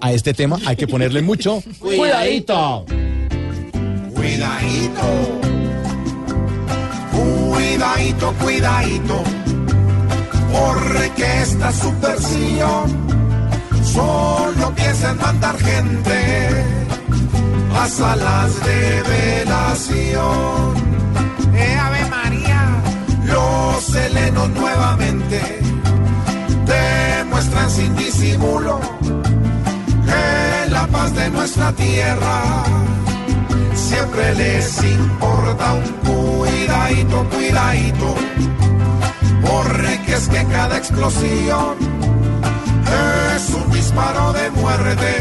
a este tema hay que ponerle mucho cuidadito. Cuidadito. Cuidadito, cuidadito. Porque esta subversión solo piensa en mandar gente a salas de velación. ¡Eh, Ave María! Los helenos nuevamente demuestran sin disimulo nuestra tierra siempre les importa un cuidadito, cuidadito, porque es que cada explosión es un disparo de muerte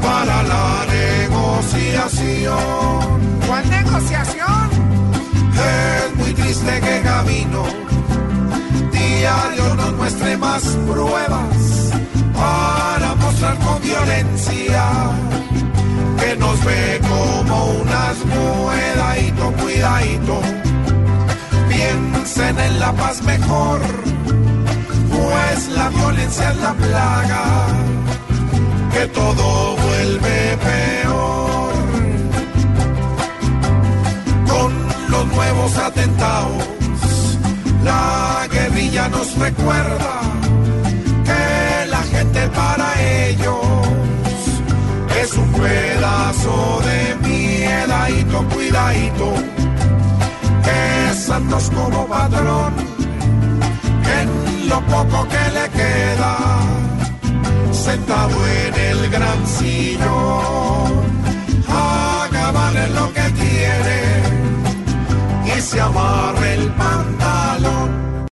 para la negociación. ¿Cuál negociación? Es muy triste que Gabino diario nos muestre más pruebas con violencia que nos ve como unas cuidadito, cuidadito. Piensen en la paz mejor, pues la violencia es la plaga que todo vuelve peor. Con los nuevos atentados, la guerrilla nos recuerda que la gente para ellos cuidadito, que Santos como patrón, en lo poco que le queda, sentado en el gran sillón, haga valer lo que quiere y se amarre el pan